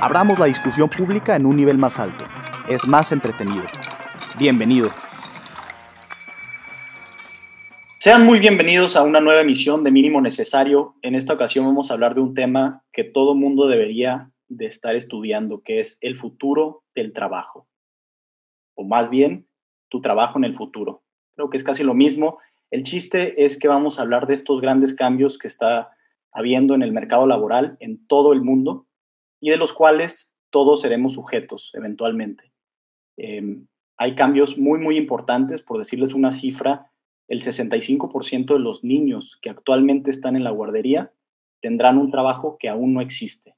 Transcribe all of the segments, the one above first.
Abramos la discusión pública en un nivel más alto. Es más entretenido. Bienvenido. Sean muy bienvenidos a una nueva emisión de Mínimo Necesario. En esta ocasión vamos a hablar de un tema que todo mundo debería de estar estudiando, que es el futuro del trabajo. O más bien, tu trabajo en el futuro. Creo que es casi lo mismo. El chiste es que vamos a hablar de estos grandes cambios que está habiendo en el mercado laboral en todo el mundo y de los cuales todos seremos sujetos eventualmente. Em, hay cambios muy, muy importantes, por decirles una cifra, el 65% de los niños que actualmente están en la guardería tendrán un trabajo que aún no existe.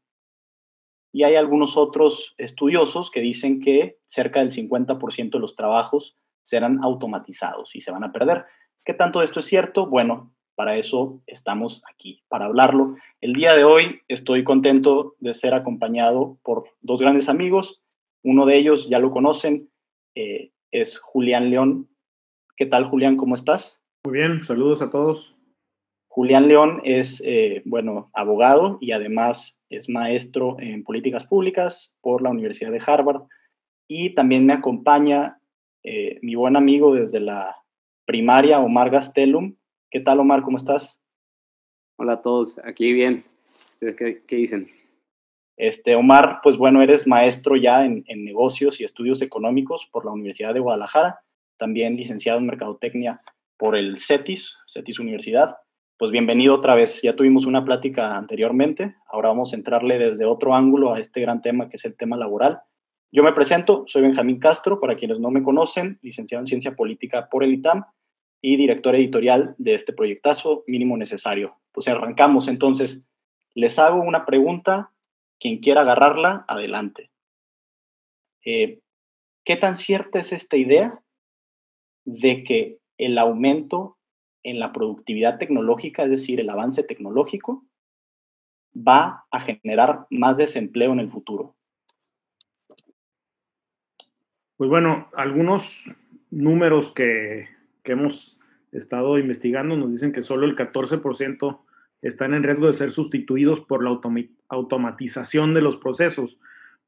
Y hay algunos otros estudiosos que dicen que cerca del 50% de los trabajos serán automatizados y se van a perder. ¿Qué tanto esto es cierto? Bueno, para eso estamos aquí, para hablarlo. El día de hoy estoy contento de ser acompañado por dos grandes amigos. Uno de ellos ya lo conocen, eh, es Julián León. ¿Qué tal, Julián? ¿Cómo estás? Muy bien, saludos a todos. Julián León es, eh, bueno, abogado y además es maestro en políticas públicas por la Universidad de Harvard. Y también me acompaña eh, mi buen amigo desde la primaria, Omar Gastelum. ¿Qué tal, Omar? ¿Cómo estás? Hola a todos, aquí bien. ¿Ustedes qué, dicen? Este, Omar, pues bueno, eres maestro ya en, negocios y estudios económicos por la Universidad de Guadalajara, también licenciado en Mercadotecnia por el CETIS, CETIS Universidad. Pues bienvenido otra vez. Ya tuvimos una plática anteriormente, ahora vamos a entrarle desde otro ángulo a este gran tema que es el tema laboral. Yo me presento, soy Benjamín Castro, para quienes no me conocen, licenciado en Ciencia Política por el ITAM y director editorial de este proyectazo mínimo necesario. Pues arrancamos entonces. Les hago una pregunta, quien quiera agarrarla, adelante. Eh, ¿Qué tan cierta es esta idea de que el aumento en la productividad tecnológica, es decir, el avance tecnológico, va a generar más desempleo en el futuro? Pues bueno, algunos números que que hemos estado investigando nos dicen que solo el 14% están en riesgo de ser sustituidos por la automatización de los procesos.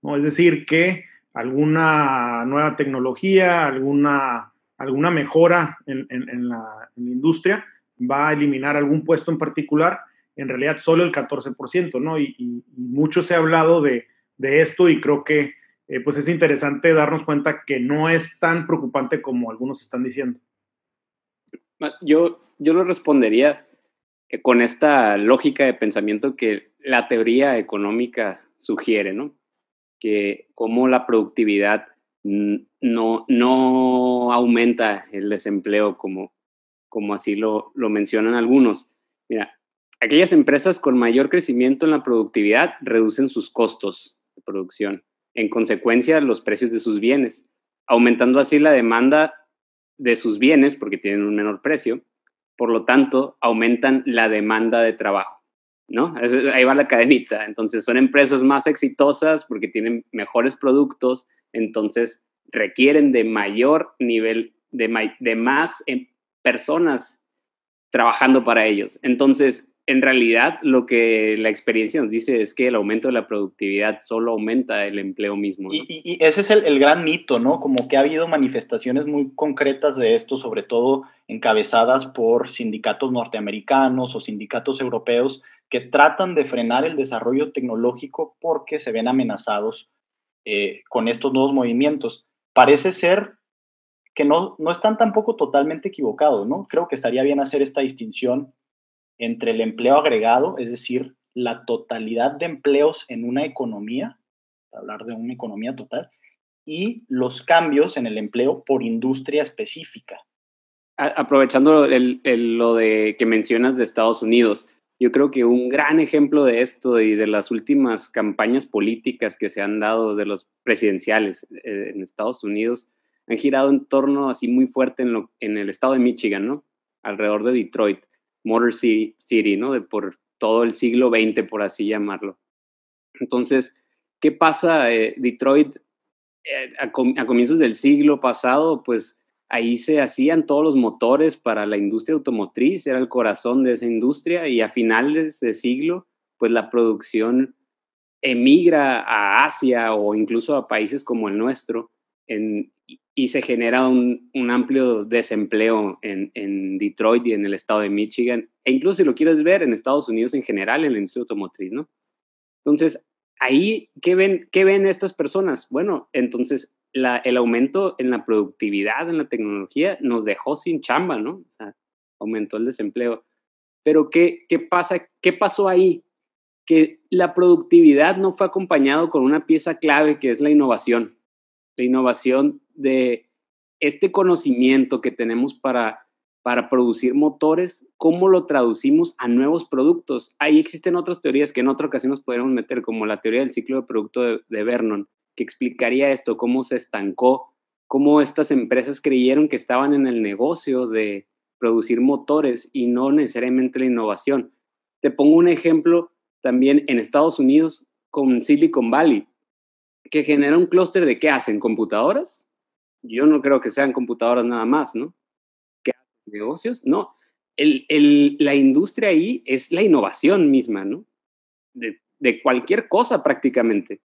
¿no? Es decir, que alguna nueva tecnología, alguna, alguna mejora en, la, industria va a eliminar algún puesto en particular, en realidad solo el 14%, ¿no? Y, mucho se ha hablado de, esto y creo que eh, pues es interesante darnos cuenta que no es tan preocupante como algunos están diciendo. Yo, yo lo respondería eh, con esta lógica de pensamiento que la teoría económica sugiere, ¿no? Que como la productividad no, no aumenta el desempleo como, como así lo, lo mencionan algunos. Mira, aquellas empresas con mayor crecimiento en la productividad reducen sus costos de producción, en consecuencia los precios de sus bienes, aumentando así la demanda de sus bienes porque tienen un menor precio, por lo tanto, aumentan la demanda de trabajo, ¿no? Ahí va la cadenita. Entonces, son empresas más exitosas porque tienen mejores productos, entonces requieren de mayor nivel, de, de más em, personas trabajando para ellos. Entonces, en realidad lo que la experiencia nos dice es que el aumento de la productividad solo aumenta el empleo mismo. Y, ese es el, gran mito, ¿no? Como que ha habido manifestaciones muy concretas de esto, sobre todo encabezadas por sindicatos norteamericanos o sindicatos europeos que tratan de frenar el desarrollo tecnológico porque se ven amenazados eh, con estos nuevos movimientos. Parece ser que no, no están tampoco totalmente equivocados, ¿no? Creo que estaría bien hacer esta distinción entre el empleo agregado, es decir, la totalidad de empleos en una economía, hablar de una economía total, y los cambios en el empleo por industria específica. Aprovechando lo de que mencionas de Estados Unidos, Yo creo que un gran ejemplo de esto y de las últimas campañas políticas que se han dado de los presidenciales eh, en Estados Unidos han girado en torno así muy fuerte en, lo, en el estado de Michigan, ¿no? Alrededor de Detroit, Motor City, City ¿no? De por todo el siglo XX, por así llamarlo. Entonces, ¿qué pasa? Eh, Detroit, eh, a, a comienzos del siglo pasado, pues ahí se hacían todos los motores para la industria automotriz, era el corazón de esa industria y a finales de siglo, pues la producción emigra a Asia o incluso a países como el nuestro y se genera un, amplio desempleo en, en, Detroit y en el estado de Michigan, e incluso si lo quieres ver en Estados Unidos en general, en la industria automotriz, ¿no? Entonces, ahí, ¿qué ven, qué ven estas personas? Bueno, entonces el aumento en la productividad, en la tecnología, nos dejó sin chamba, ¿no? O sea, aumentó el desempleo. Pero ¿qué, qué pasa? ¿Qué pasó ahí? Que la productividad no fue acompañado con una pieza clave que es la innovación. La innovación de este conocimiento que tenemos para, para producir motores, cómo lo traducimos a nuevos productos. Ahí existen otras teorías que en otra ocasión nos podríamos meter, como la teoría del ciclo de producto de Vernon, que explicaría esto, cómo se estancó, cómo estas empresas creyeron que estaban en el negocio de producir motores y no necesariamente la innovación. Te pongo un ejemplo también en Estados Unidos con Silicon Valley, que genera un clúster de qué hacen, computadoras. Yo no creo que sean computadoras nada más, ¿no? ¿Qué? ¿Negocios? No. la industria ahí es la innovación misma, ¿no? de cualquier cosa prácticamente.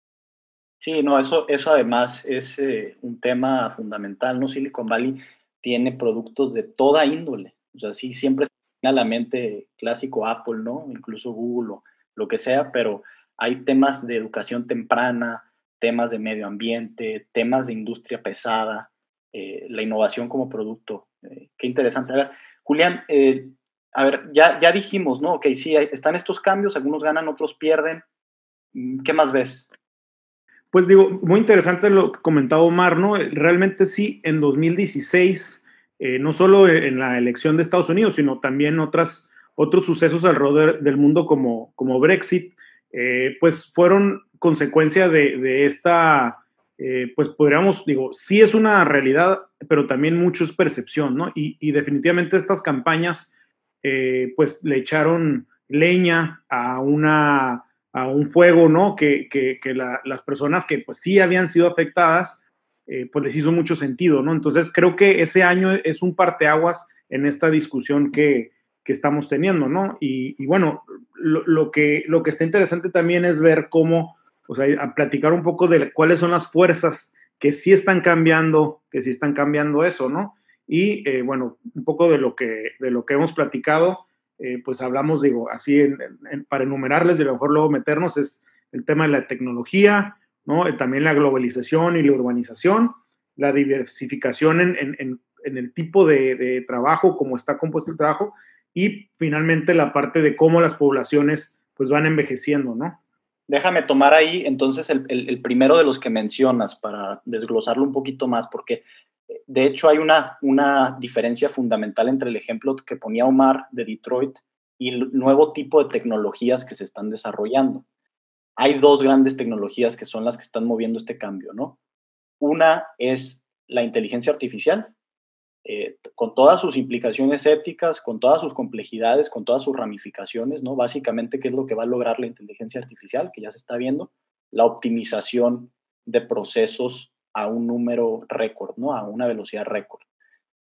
Sí, no, eso, eso además es eh, un tema fundamental, ¿no? Silicon Valley tiene productos de toda índole. O sea, sí, siempre a la mente clásico Apple, ¿no? Incluso Google o lo que sea, pero hay temas de educación temprana, temas de medio ambiente, temas de industria pesada, eh, la innovación como producto. Eh, qué interesante. A ver, Julián, a ver, ya, ya dijimos, ¿no? Ok, sí, están estos cambios, algunos ganan, otros pierden. ¿Qué más ves? Pues digo, muy interesante lo que comentaba Omar, ¿no? Realmente sí, en 2016, eh, no solo en la elección de Estados Unidos, sino también otras, otros sucesos alrededor del mundo como, como Brexit, eh, pues fueron consecuencia de, esta, eh, pues podríamos, digo, sí es una realidad, pero también mucho es percepción, ¿no? Y, definitivamente estas campañas, pues le echaron leña a una a un fuego, ¿no? Que, que, que las personas que pues sí habían sido afectadas, eh, pues les hizo mucho sentido, ¿no? Entonces creo que ese año es un parteaguas en esta discusión que, que estamos teniendo, ¿no? Y, y bueno, lo, lo, que, lo que está interesante también es ver cómo, o sea, a platicar un poco de cuáles son las fuerzas que sí están cambiando, que sí están cambiando eso, ¿no? Y eh, bueno, un poco de lo que, de lo que hemos platicado, eh, pues hablamos, digo, así para enumerarles y a lo mejor luego meternos, es el tema de la tecnología, ¿no? Eh, también la globalización y la urbanización, la diversificación en, el tipo de, trabajo, cómo está compuesto el trabajo, y finalmente la parte de cómo las poblaciones pues van envejeciendo, ¿no? Déjame tomar ahí entonces el, primero de los que mencionas para desglosarlo un poquito más, porque de hecho, hay una, una diferencia fundamental entre el ejemplo que ponía Omar de Detroit y el nuevo tipo de tecnologías que se están desarrollando. Hay dos grandes tecnologías que son las que están moviendo este cambio, ¿no? Una es la inteligencia artificial, eh, con todas sus implicaciones éticas, con todas sus complejidades, con todas sus ramificaciones, ¿no? Básicamente, ¿qué es lo que va a lograr la inteligencia artificial? Que ya se está viendo, la optimización de procesos a un número récord, ¿no? A una velocidad récord.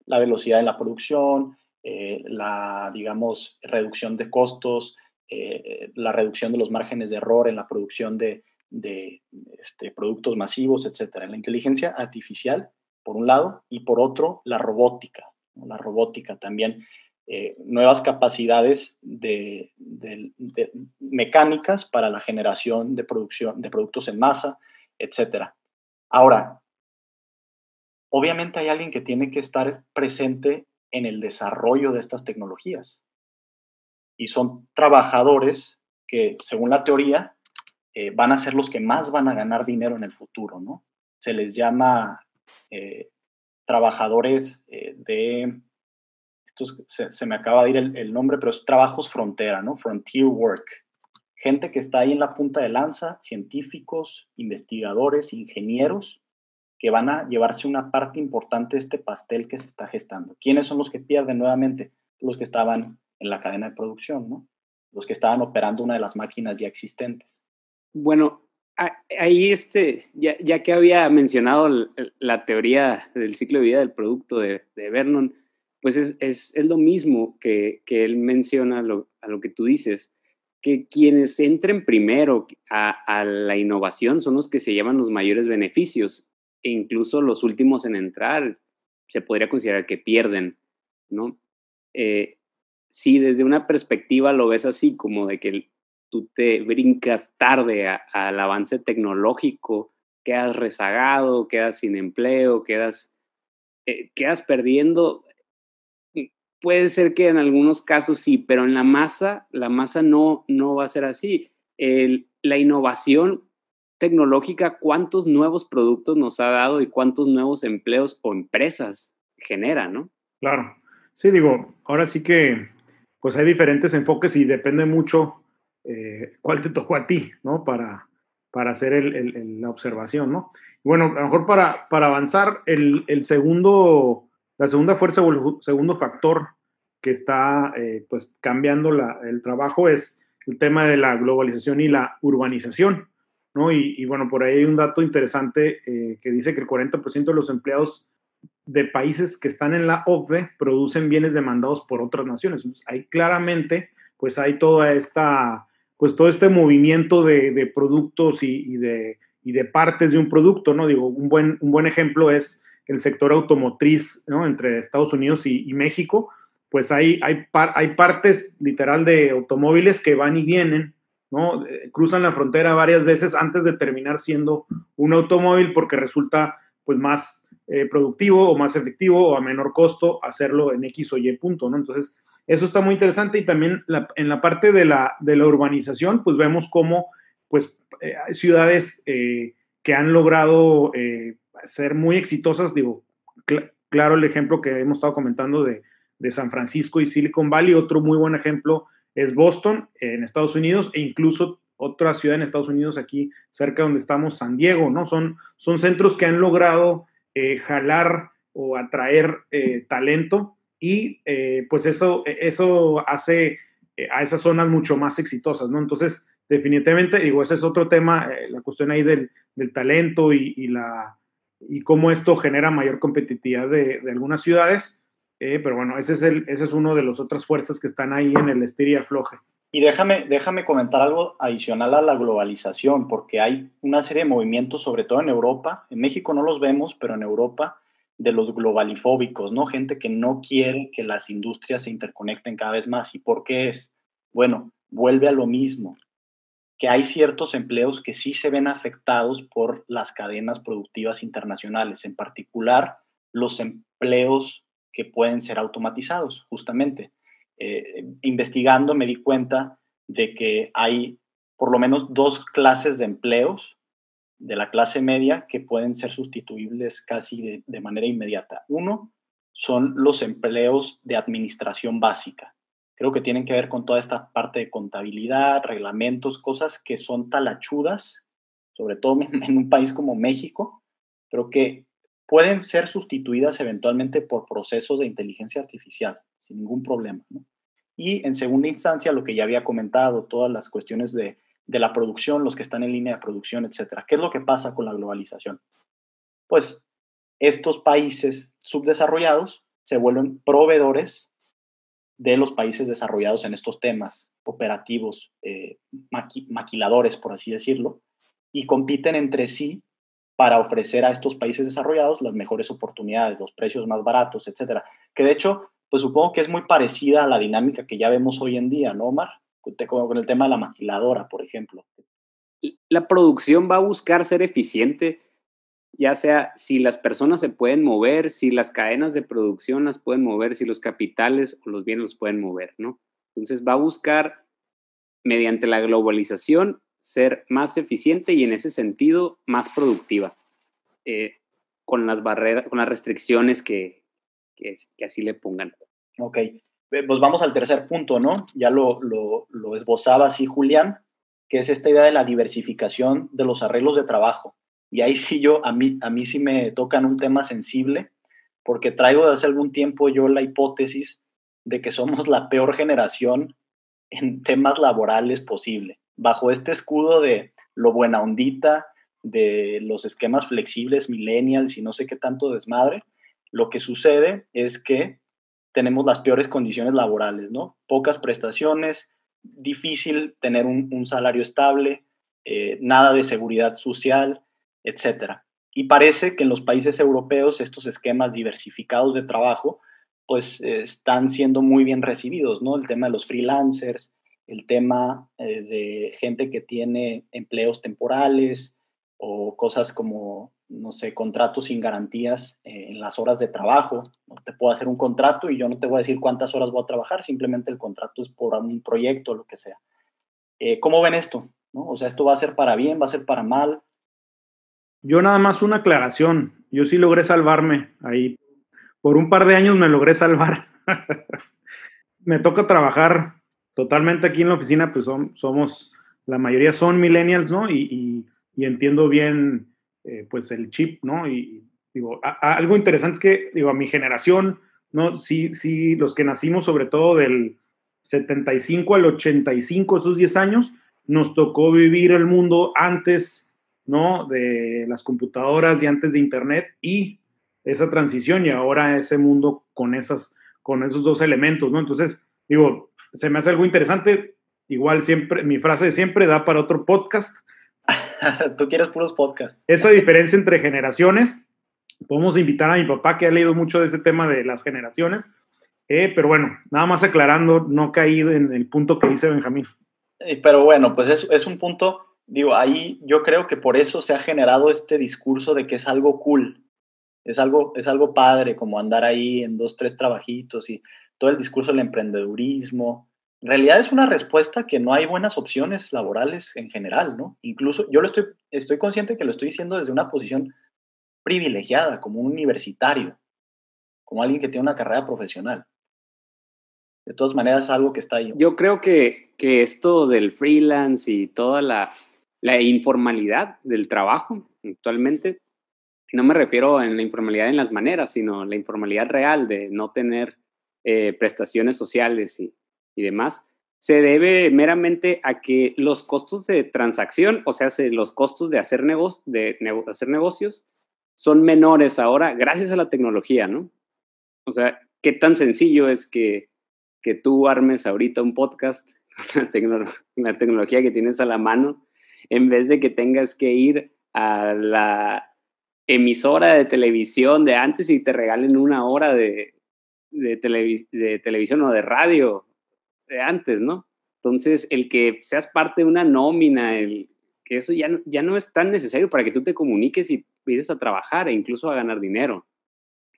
La velocidad de la producción, eh, la, digamos, reducción de costos, eh, la reducción de los márgenes de error en la producción de, este, productos masivos, etcétera. La inteligencia artificial, por un lado, y por otro, la robótica. La robótica también, eh, nuevas capacidades de, mecánicas para la generación de producción de productos en masa, etcétera. Ahora, obviamente hay alguien que tiene que estar presente en el desarrollo de estas tecnologías. Y son trabajadores que, según la teoría, eh, van a ser los que más van a ganar dinero en el futuro, ¿no? Se les llama eh, trabajadores eh, de se, me acaba de ir el, nombre, pero es trabajos frontera, ¿no? Frontier Work. Gente que está ahí en la punta de lanza, científicos, investigadores, ingenieros, que van a llevarse una parte importante de este pastel que se está gestando. ¿Quiénes son los que pierden nuevamente? Los que estaban en la cadena de producción, ¿no? Los que estaban operando una de las máquinas ya existentes. Bueno, ahí este, ya, ya que había mencionado la teoría del ciclo de vida del producto de, Vernon, pues es, es, es, lo mismo que, que él menciona a lo que tú dices, que quienes entren primero a, a, la innovación son los que se llevan los mayores beneficios e incluso los últimos en entrar se podría considerar que pierden, ¿no? Eh, si desde una perspectiva lo ves así, como de que tú te brincas tarde al avance tecnológico, quedas rezagado, quedas sin empleo, quedas, eh, quedas perdiendo. Puede ser que en algunos casos sí, pero en la masa, la masa no, no va a ser así. la innovación tecnológica, ¿cuántos nuevos productos nos ha dado y cuántos nuevos empleos o empresas genera, no? Claro. Sí, digo, ahora sí que pues hay diferentes enfoques y depende mucho eh, cuál te tocó a ti, ¿no? Para, para hacer el, la observación, ¿no? Bueno, a lo mejor para, para avanzar, el, segundo, la segunda fuerza o el segundo factor que está eh, pues cambiando la, el trabajo es el tema de la globalización y la urbanización, ¿no? Y, bueno, por ahí hay un dato interesante eh, que dice que el 40% de los empleados de países que están en la OCDE producen bienes demandados por otras naciones. Entonces, ahí claramente, pues hay toda esta pues todo este movimiento de, productos y, de, de, partes de un producto, ¿no? Digo, un buen, un buen ejemplo es el sector automotriz, ¿no? Entre Estados Unidos y, México, pues hay, hay, hay partes literal de automóviles que van y vienen, ¿no? Eh, cruzan la frontera varias veces antes de terminar siendo un automóvil porque resulta pues más eh, productivo o más efectivo o a menor costo hacerlo en X o Y punto, ¿no? Entonces, eso está muy interesante y también en la parte de la, de la urbanización, pues vemos cómo pues, eh, ciudades eh, que han logrado eh, ser muy exitosas. Digo, claro el ejemplo que hemos estado comentando de, de, San Francisco y Silicon Valley. Otro muy buen ejemplo es Boston, en Estados Unidos, e incluso otra ciudad en Estados Unidos, aquí cerca donde estamos, San Diego, ¿no? Son, son centros que han logrado jalar o atraer talento y eh, pues eso, eso hace eh, a esas zonas mucho más exitosas, ¿no? Entonces, definitivamente, digo, ese es otro tema, eh, la cuestión ahí del, del talento y, y, la, y cómo esto genera mayor competitividad de, de algunas ciudades, pero bueno, ese es, el, ese es uno de las otras fuerzas que están ahí en el estiria floje. Y déjame, déjame comentar algo adicional a la globalización, porque hay una serie de movimientos, sobre todo en Europa, en México no los vemos, pero en Europa, de los globalifóbicos, ¿no? Gente que no quiere que las industrias se interconecten cada vez más. ¿Y por qué es? Bueno, vuelve a lo mismo, que hay ciertos empleos que sí se ven afectados por las cadenas productivas internacionales, en particular los empleos que pueden ser automatizados, justamente. Eh, investigando me di cuenta de que hay por lo menos dos clases de empleos de la clase media que pueden ser sustituibles casi de, manera inmediata. Uno son los empleos de administración básica. Creo que tienen que ver con toda esta parte de contabilidad, reglamentos, cosas que son talachudas, sobre todo en un país como México. Creo que pueden ser sustituidas eventualmente por procesos de inteligencia artificial, sin ningún problema. Y en segunda instancia, lo que ya había comentado, todas las cuestiones de de la producción, los que están en línea de producción, etcétera. ¿Qué es lo que pasa con la globalización? Pues estos países subdesarrollados se vuelven proveedores de los países desarrollados en estos temas operativos, eh, maquiladores, por así decirlo, y compiten entre sí para ofrecer a estos países desarrollados las mejores oportunidades, los precios más baratos, etcétera. Que de hecho, pues supongo que es muy parecida a la dinámica que ya vemos hoy en día, ¿no, Omar? Como con el tema de la maquiladora, por ejemplo. La producción va a buscar ser eficiente, ya sea si las personas se pueden mover, si las cadenas de producción las pueden mover, si los capitales o los bienes los pueden mover, ¿no? Entonces va a buscar, mediante la globalización, ser más eficiente y en ese sentido más productiva, eh, con las barreras, con las restricciones que, que, que así le pongan. Ok, pues vamos al tercer punto, ¿no? Ya lo, lo, lo esbozaba así Julián, que es esta idea de la diversificación de los arreglos de trabajo. Y ahí sí yo, a mí, a mí sí me tocan un tema sensible, porque traigo de hace algún tiempo yo la hipótesis de que somos la peor generación en temas laborales posible. Bajo este escudo de lo buena ondita, de los esquemas flexibles, millennials y no sé qué tanto desmadre, lo que sucede es que tenemos las peores condiciones laborales, ¿no? Pocas prestaciones, difícil tener un, salario estable, eh, nada de seguridad social, etc. Y parece que en los países europeos estos esquemas diversificados de trabajo pues están siendo muy bien recibidos, ¿no? El tema de los freelancers, el tema eh, de gente que tiene empleos temporales o cosas como, no sé, contratos sin garantías eh, en las horas de trabajo. ¿no? Te puedo hacer un contrato y yo no te voy a decir cuántas horas voy a trabajar, simplemente el contrato es por un proyecto o lo que sea. Eh, ¿Cómo ven esto? ¿No? O sea, ¿esto va a ser para bien, va a ser para mal? Yo nada más una aclaración. Yo sí logré salvarme ahí. Por un par de años me logré salvar. me toca trabajar totalmente aquí en la oficina, pues somos, la mayoría son millennials, ¿no? Y, entiendo bien, eh, pues el chip, ¿no? Y digo, algo interesante es que, digo, a mi generación, ¿no? Sí, sí, los que nacimos sobre todo del 75 al 85, esos 10 años, nos tocó vivir el mundo antes, ¿no? De las computadoras y antes de Internet y esa transición y ahora ese mundo con, esas, con esos dos elementos, ¿no? Entonces, digo, se me hace algo interesante. Igual siempre, mi frase siempre da para otro podcast. Tú quieres puros podcasts. Esa diferencia entre generaciones. Podemos invitar a mi papá que ha leído mucho de ese tema de las generaciones. Eh, pero bueno, nada más aclarando, no caí en el punto que dice Benjamín. Eh, pero bueno, pues es, es un punto, digo, ahí yo creo que por eso se ha generado este discurso de que es algo cool, es algo, es algo padre, como andar ahí en dos, tres trabajitos y todo el discurso del emprendedurismo. En realidad es una respuesta que no hay buenas opciones laborales en general, ¿no? Incluso yo lo estoy, estoy consciente que lo estoy diciendo desde una posición privilegiada, como un universitario, como alguien que tiene una carrera profesional. De todas maneras, es algo que está ahí. Yo creo que, que esto del freelance y toda la, la informalidad del trabajo actualmente, no me refiero en la informalidad en las maneras, sino la informalidad real de no tener eh, prestaciones sociales y, demás, se debe meramente a que los costos de transacción, o sea, los costos de hacer, de hacer negocios, son menores ahora gracias a la tecnología, ¿no? O sea, qué tan sencillo es que, que tú armes ahorita un podcast con la tecnología que tienes a la mano, en vez de que tengas que ir a la emisora de televisión de antes y te regalen una hora de, de televisión o de radio de antes, ¿no? Entonces, el que seas parte de una nómina, el, que eso ya, ya no es tan necesario para que tú te comuniques y empieces a trabajar e incluso a ganar dinero.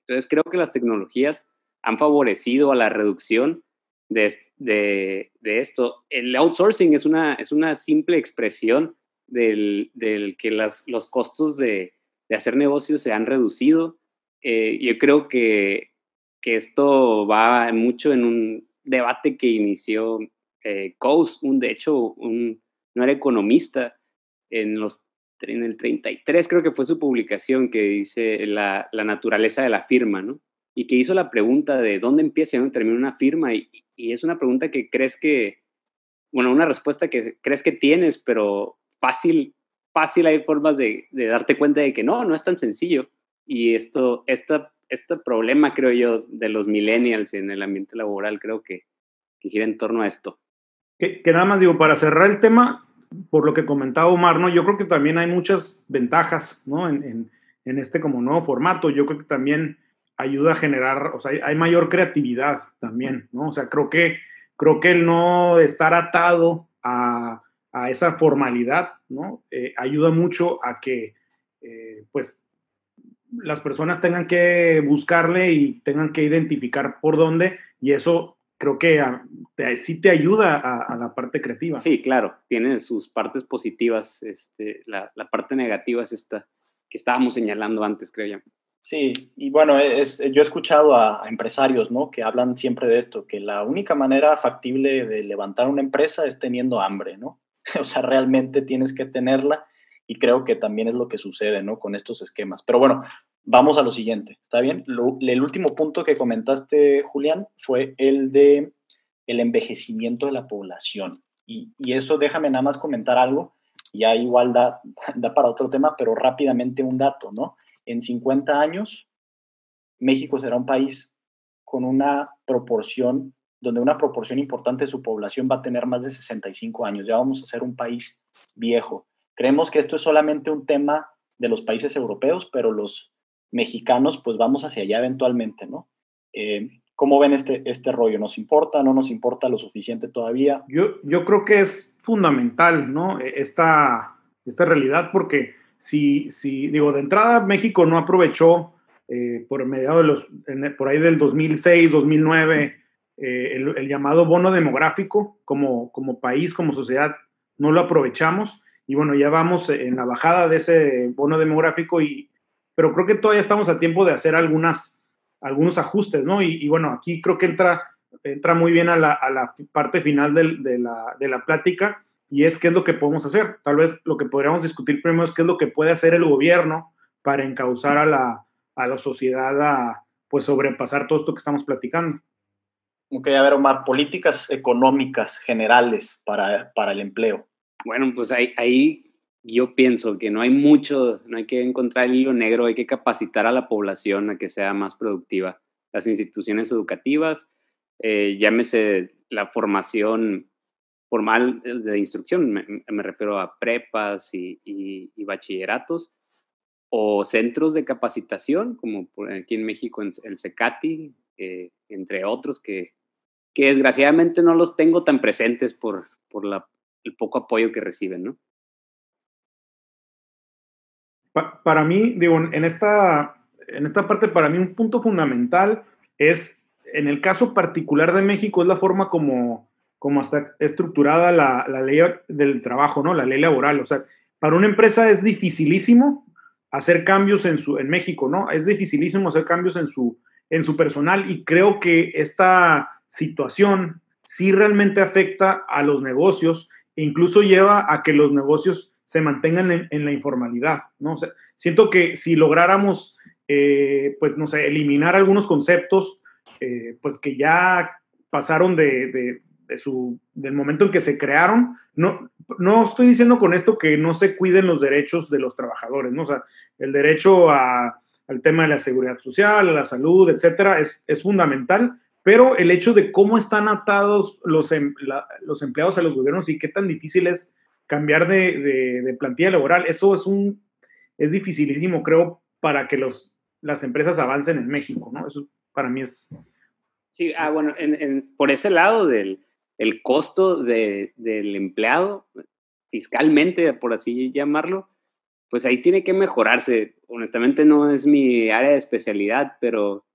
Entonces, creo que las tecnologías han favorecido a la reducción de, de, de esto. El outsourcing es una, es una simple expresión del, del que las, los costos de, de, hacer negocios se han reducido. Eh, yo creo que que esto va mucho en un debate que inició eh, Coase, un, de hecho, un, no era economista, en, los, en el 33 creo que fue su publicación que dice la, la naturaleza de la firma, ¿no? Y que hizo la pregunta de dónde empieza y dónde termina una firma, y, es una pregunta que crees que, bueno, una respuesta que crees que tienes, pero fácil, fácil hay formas de darte cuenta de que no, no es tan sencillo. Y esto, esta este problema, creo yo, de los millennials en el ambiente laboral, creo que, que gira en torno a esto. Que, nada más digo, para cerrar el tema, por lo que comentaba Omar, ¿no? Yo creo que también hay muchas ventajas, ¿no? En, en, este como nuevo formato. Yo creo que también ayuda a generar, o sea, hay, mayor creatividad también, ¿no? O sea, creo que, creo que el no estar atado a, a esa formalidad, ¿no? Eh, ayuda mucho a que, eh, pues, las personas tengan que buscarle y tengan que identificar por dónde, y eso creo que sí te ayuda a, la parte creativa. Sí, claro, tiene sus partes positivas. Este, la, parte negativa es esta que estábamos señalando antes, creo yo. Sí, y bueno, es, yo he escuchado a, empresarios, ¿no? Que hablan siempre de esto, que la única manera factible de levantar una empresa es teniendo hambre, ¿no? o sea, realmente tienes que tenerla y creo que también es lo que sucede, ¿no? Con estos esquemas. Pero bueno, vamos a lo siguiente, ¿está bien? el último punto que comentaste, Julián, fue el de el envejecimiento de la población. Y, y eso déjame nada más comentar algo, ya igual da, da para otro tema, pero rápidamente un dato, ¿no? En 50 años, México será un país con una proporción, donde una proporción importante de su población va a tener más de 65 años. Ya vamos a ser un país viejo. Creemos que esto es solamente un tema de los países europeos, pero los mexicanos pues vamos hacia allá eventualmente, ¿no? Eh, ¿Cómo ven este, este rollo? ¿Nos importa? ¿No nos importa lo suficiente todavía? Yo, yo creo que es fundamental, ¿no? E, esta, esta realidad, porque si, si, digo, de entrada México no aprovechó eh, por mediado de los, por ahí del 2006, 2009, eh, el, el, llamado bono demográfico como, como país, como sociedad, no lo aprovechamos y bueno, ya vamos en la bajada de ese bono demográfico, y, pero creo que todavía estamos a tiempo de hacer algunas, algunos ajustes, ¿no? Y, bueno, aquí creo que entra, entra muy bien a la, a la parte final de, la, de la plática, y es qué es lo que podemos hacer. Tal vez lo que podríamos discutir primero es qué es lo que puede hacer el gobierno para encauzar a la, a la sociedad a pues sobrepasar todo esto que estamos platicando. Ok, a ver, Omar, políticas económicas generales para, para el empleo. Bueno, pues ahí, yo pienso que no hay mucho, no hay que encontrar el hilo negro, hay que capacitar a la población a que sea más productiva. Las instituciones educativas, eh, llámese la formación formal de instrucción, me, refiero a prepas y, bachilleratos, o centros de capacitación, como aquí en México el CECATI, eh, entre otros, que, que desgraciadamente no los tengo tan presentes por, por la el poco apoyo que reciben, ¿no? para mí, digo, en esta, en esta parte, para mí un punto fundamental es, en el caso particular de México, es la forma como, como está estructurada la, la ley del trabajo, ¿no? La ley laboral. O sea, para una empresa es dificilísimo hacer cambios en, su, en México, ¿no? Es dificilísimo hacer cambios en su, en su personal y creo que esta situación sí realmente afecta a los negocios incluso lleva a que los negocios se mantengan en, la informalidad, ¿no? siento que si lográramos, eh, pues, no sé, eliminar algunos conceptos, eh, pues que ya pasaron de, su, del momento en que se crearon, no, no estoy diciendo con esto que no se cuiden los derechos de los trabajadores, ¿no? O el derecho al tema de la seguridad social, a la salud, etcétera, es fundamental, pero el hecho de cómo están atados los, em, los empleados a los gobiernos y qué tan difícil es cambiar de, de, plantilla laboral, eso es un es dificilísimo, creo, para que los, las empresas avancen en México, ¿no? Eso para mí es... Sí, ah, bueno, en, por ese lado del el costo de, del empleado, fiscalmente, por así llamarlo, pues ahí tiene que mejorarse. Honestamente no es mi área de especialidad, pero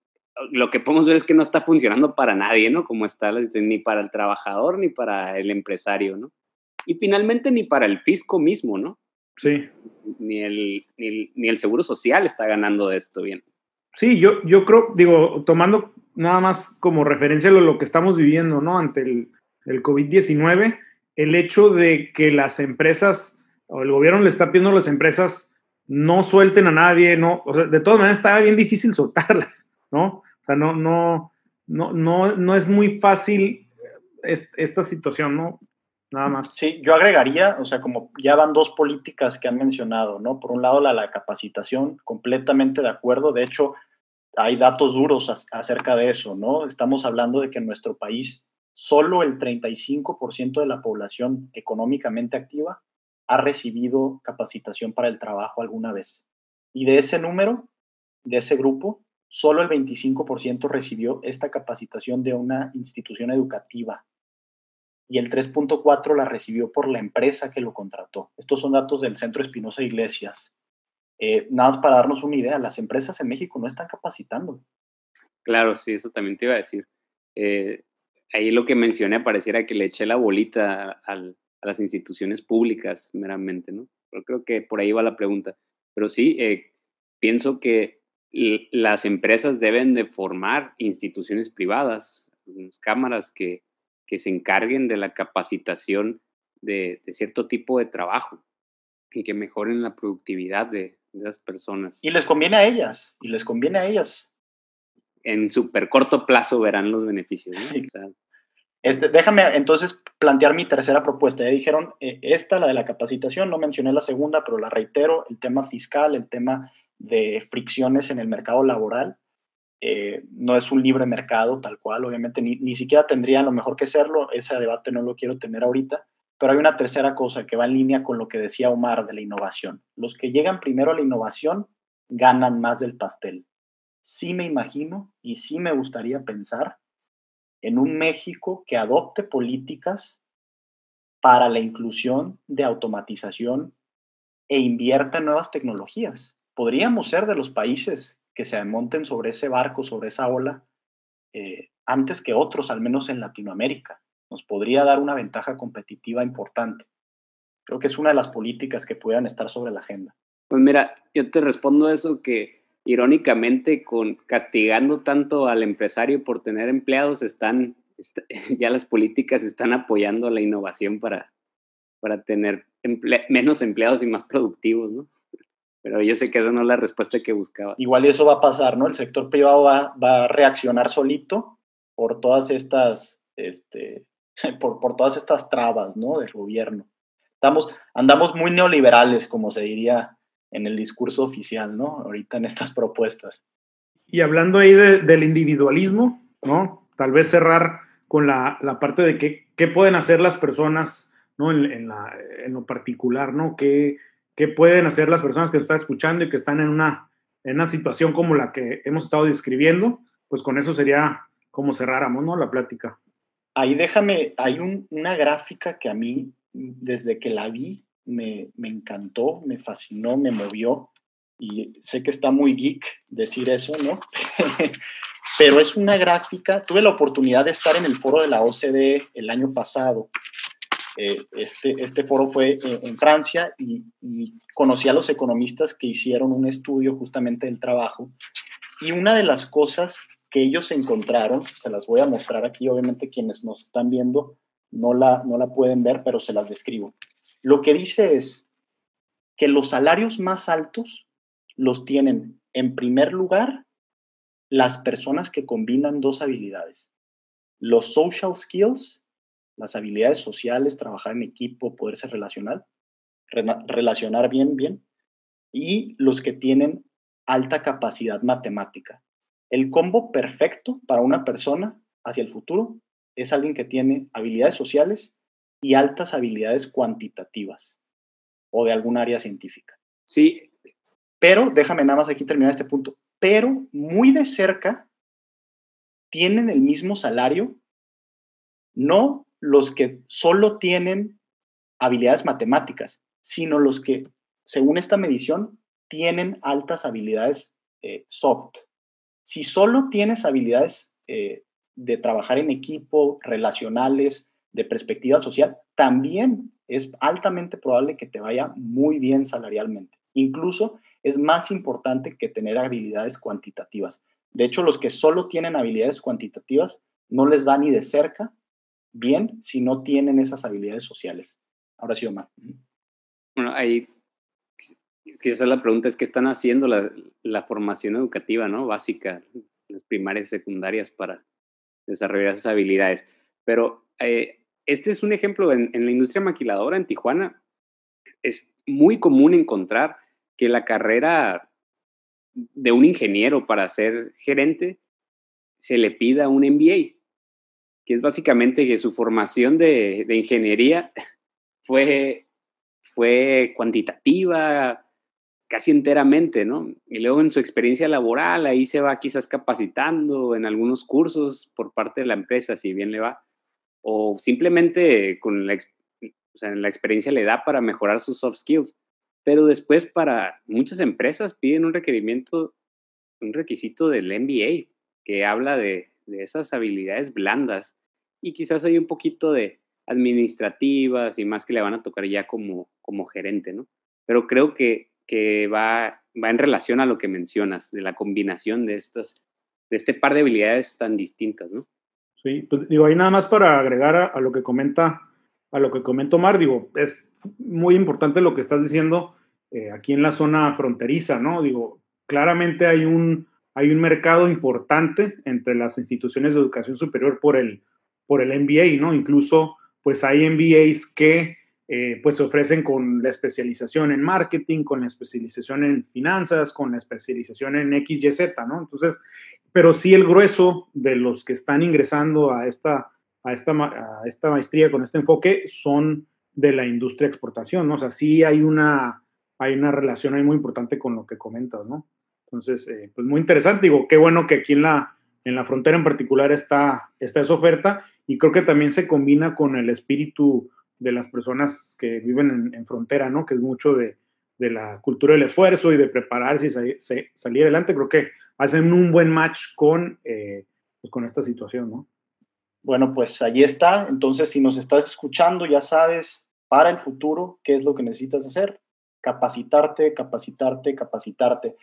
lo que podemos ver es que no está funcionando para nadie, ¿no? Como está, ni para el trabajador ni para el empresario, ¿no? Y finalmente ni para el fisco mismo, ¿no? Sí. Ni el, ni el, seguro social está ganando de esto bien. Sí, yo, yo creo, digo, tomando nada más como referencia lo, lo que estamos viviendo, ¿no? Ante el, el COVID-19, el hecho de que las empresas o el gobierno le está pidiendo a las empresas no suelten a nadie, no, o sea, de todas maneras estaba bien difícil soltarlas. ¿no? O sea, no, no, no, no, no es muy fácil esta situación, ¿no? Nada más. Sí, yo agregaría, o sea, como ya van dos políticas que han mencionado, ¿no? Por un lado, la, la capacitación, completamente de acuerdo. De hecho, hay datos duros acerca de eso, ¿no? Estamos hablando de que en nuestro país solo el 35% de la población económicamente activa ha recibido capacitación para el trabajo alguna vez. Y de ese número, de ese grupo, solo el 25% recibió esta capacitación de una institución educativa y el 3.4% la recibió por la empresa que lo contrató. Estos son datos del Centro Espinosa Iglesias. Eh, nada más para darnos una idea, las empresas en México no están capacitando. Claro, sí, eso también te iba a decir. Eh, ahí lo que mencioné pareciera que le eché la bolita a las instituciones públicas meramente, ¿no? Pero creo que por ahí va la pregunta. Pero sí, eh, pienso que las empresas deben de formar instituciones privadas, cámaras que, que se encarguen de la capacitación de, cierto tipo de trabajo y que mejoren la productividad de, las personas. Y les conviene a ellas, y les conviene a ellas. En súper corto plazo verán los beneficios. este, déjame entonces plantear mi tercera propuesta. Ya dijeron, eh, esta, la de la capacitación, no mencioné la segunda, pero la reitero, el tema fiscal, el tema de fricciones en el mercado laboral. Eh, no es un libre mercado tal cual, obviamente ni, ni siquiera tendría lo mejor que serlo, ese debate no lo quiero tener ahorita, pero hay una tercera cosa que va en línea con lo que decía Omar de la innovación. Los que llegan primero a la innovación ganan más del pastel. Sí me imagino y sí me gustaría pensar en un México que adopte políticas para la inclusión de automatización e invierta en nuevas tecnologías. Podríamos ser de los países que se monten sobre ese barco, sobre esa ola, eh, antes que otros, al menos en Latinoamérica nos podría dar una ventaja competitiva importante. Creo que es una de las políticas que pudieran estar sobre la agenda. Pues mira, yo te respondo eso que irónicamente con castigando tanto al empresario por tener empleados están ya las políticas están apoyando la innovación para, para tener menos empleados y más productivos, ¿no? Pero yo sé que esa no es la respuesta que buscaba. Igual eso va a pasar, ¿no? El sector privado va, va a reaccionar solito por todas estas este, por, por todas estas trabas ¿no? del gobierno. Estamos, andamos muy neoliberales, como se diría en el discurso oficial, ¿no? Ahorita en estas propuestas. Y hablando ahí del individualismo, ¿no? Tal vez cerrar con la, la parte de qué, qué, pueden hacer las personas, ¿no? En, en, la, en lo particular, ¿no? ¿Qué, ¿Qué, pueden hacer las personas que están escuchando y que están en una, en una situación como la que hemos estado describiendo? Pues con eso sería como cerráramos, ¿no? La plática ahí déjame, hay una gráfica que a mí, desde que la vi, me, encantó, me fascinó, me movió. Y sé que está muy geek decir eso, ¿no? Pero es una gráfica, tuve la oportunidad de estar en el foro de la OCDE el año pasado. Eh, este, este foro fue eh, en Francia y, y conocí a los economistas que hicieron un estudio justamente del trabajo. Y una de las cosas que ellos encontraron, se las voy a mostrar aquí, obviamente quienes nos están viendo no la, no la pueden ver, pero se las describo. Lo que dice es que los salarios más altos los tienen en primer lugar las personas que combinan dos habilidades. Los social skills, las habilidades sociales, trabajar en equipo, poderse relacionar, relacionar bien, bien, y los que tienen alta capacidad matemática. El combo perfecto para una persona hacia el futuro es alguien que tiene habilidades sociales y altas habilidades cuantitativas o de algún área científica. Sí. Pero, déjame nada más aquí terminar este punto, pero muy de cerca tienen el mismo salario, no los que solo tienen habilidades matemáticas, sino los que, según esta medición, tienen altas habilidades eh, soft, si solo tienes habilidades eh, de trabajar en equipo, relacionales, de perspectiva social, también es altamente probable que te vaya muy bien salarialmente. Incluso es más importante que tener habilidades cuantitativas. De hecho, los que solo tienen habilidades cuantitativas no les va ni de cerca bien si no tienen esas habilidades sociales. Ahora sí, Omar. Bueno, ahí es la pregunta, es qué están haciendo la, formación educativa, ¿no? Básica, las primarias y secundarias para desarrollar esas habilidades. Pero eh, este es un ejemplo en, la industria maquiladora en Tijuana. Es muy común encontrar que la carrera de un ingeniero para ser gerente se le pida un MBA, que es básicamente que su formación de, ingeniería fue, fue cuantitativa, casi enteramente, ¿no? Y luego en su experiencia laboral, ahí se va quizás capacitando en algunos cursos por parte de la empresa, si bien le va, o simplemente con la, la experiencia le da para mejorar sus soft skills. Pero después para muchas empresas piden un requerimiento, un requisito del MBA, que habla de, de esas habilidades blandas y quizás hay un poquito de administrativas y más que le van a tocar ya como, como gerente, ¿no? Pero creo que que va va en relación a lo que mencionas, de la combinación de estas, de este par de habilidades tan distintas, ¿no? Sí, pues digo, ahí nada más para agregar a, lo que comenta, a lo que comentó Mar, digo, es muy importante lo que estás diciendo eh, aquí en la zona fronteriza, ¿no? Digo, claramente hay un, hay un mercado importante entre las instituciones de educación superior por el, por el MBA, ¿no? Incluso, pues hay MBAs que eh, pues se ofrecen con la especialización en marketing, con la especialización en finanzas, con la especialización en XYZ, ¿no? Entonces, pero sí el grueso de los que están ingresando a esta, a esta, a esta maestría con este enfoque son de la industria de exportación, ¿no? O sea, sí hay una, hay una relación ahí muy importante con lo que comentas, ¿no? Entonces, eh, pues muy interesante, digo, qué bueno que aquí en la, en la frontera en particular está, está esa oferta y creo que también se combina con el espíritu de las personas que viven en, frontera, ¿no? Que es mucho de, la cultura del esfuerzo y de prepararse y salir adelante. Creo que hacen un buen match con, eh, pues, con esta situación, ¿no? Bueno, pues ahí está. Entonces, si nos estás escuchando, ya sabes para el futuro qué es lo que necesitas hacer. Capacitarte, capacitarte, capacitarte.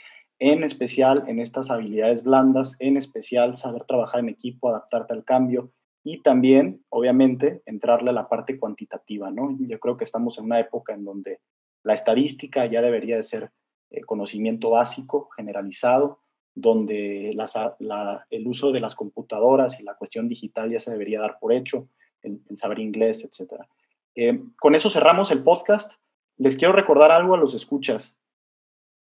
En especial en estas habilidades blandas, en especial saber trabajar en equipo, adaptarte al cambio, y también, obviamente, entrarle a la parte cuantitativa, ¿no? Yo creo que estamos en una época en donde la estadística ya debería de ser eh, conocimiento básico, generalizado, donde el uso de las computadoras y la cuestión digital ya se debería dar por hecho, el, saber inglés, etc. Eh, con eso cerramos el podcast. Les quiero recordar algo a los escuchas.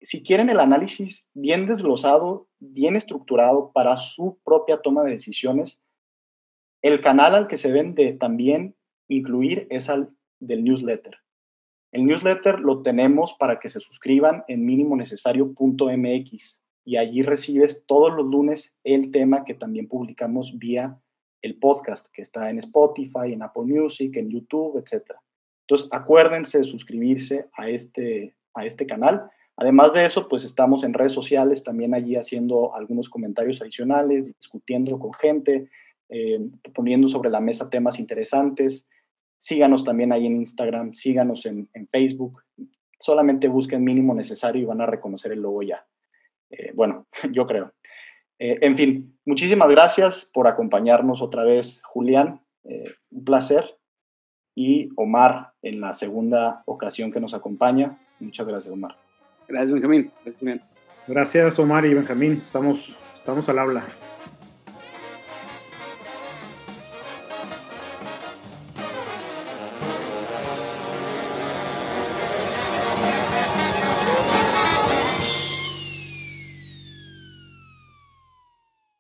Si quieren el análisis bien desglosado, bien estructurado para su propia toma de decisiones, el canal al que se ven de también incluir es al del newsletter. El newsletter lo tenemos para que se suscriban en minimonecesario.mx y allí recibes todos los lunes el tema que también publicamos vía el podcast que está en Spotify, en Apple Music, en YouTube, etc. Entonces, acuérdense de suscribirse a este, a este canal. Además de eso, pues estamos en redes sociales también allí haciendo algunos comentarios adicionales, discutiendo con gente, eh, poniendo sobre la mesa temas interesantes. Síganos también ahí en Instagram, síganos en, Facebook. Solamente busquen mínimo necesario y van a reconocer el logo ya. Eh, bueno, yo creo. Eh, en fin, muchísimas gracias por acompañarnos otra vez, Julián. un placer. Y Omar en la segunda ocasión que nos acompaña. Muchas gracias, Omar. Gracias, Benjamín. Gracias, Omar y Benjamín. Estamos, estamos al habla.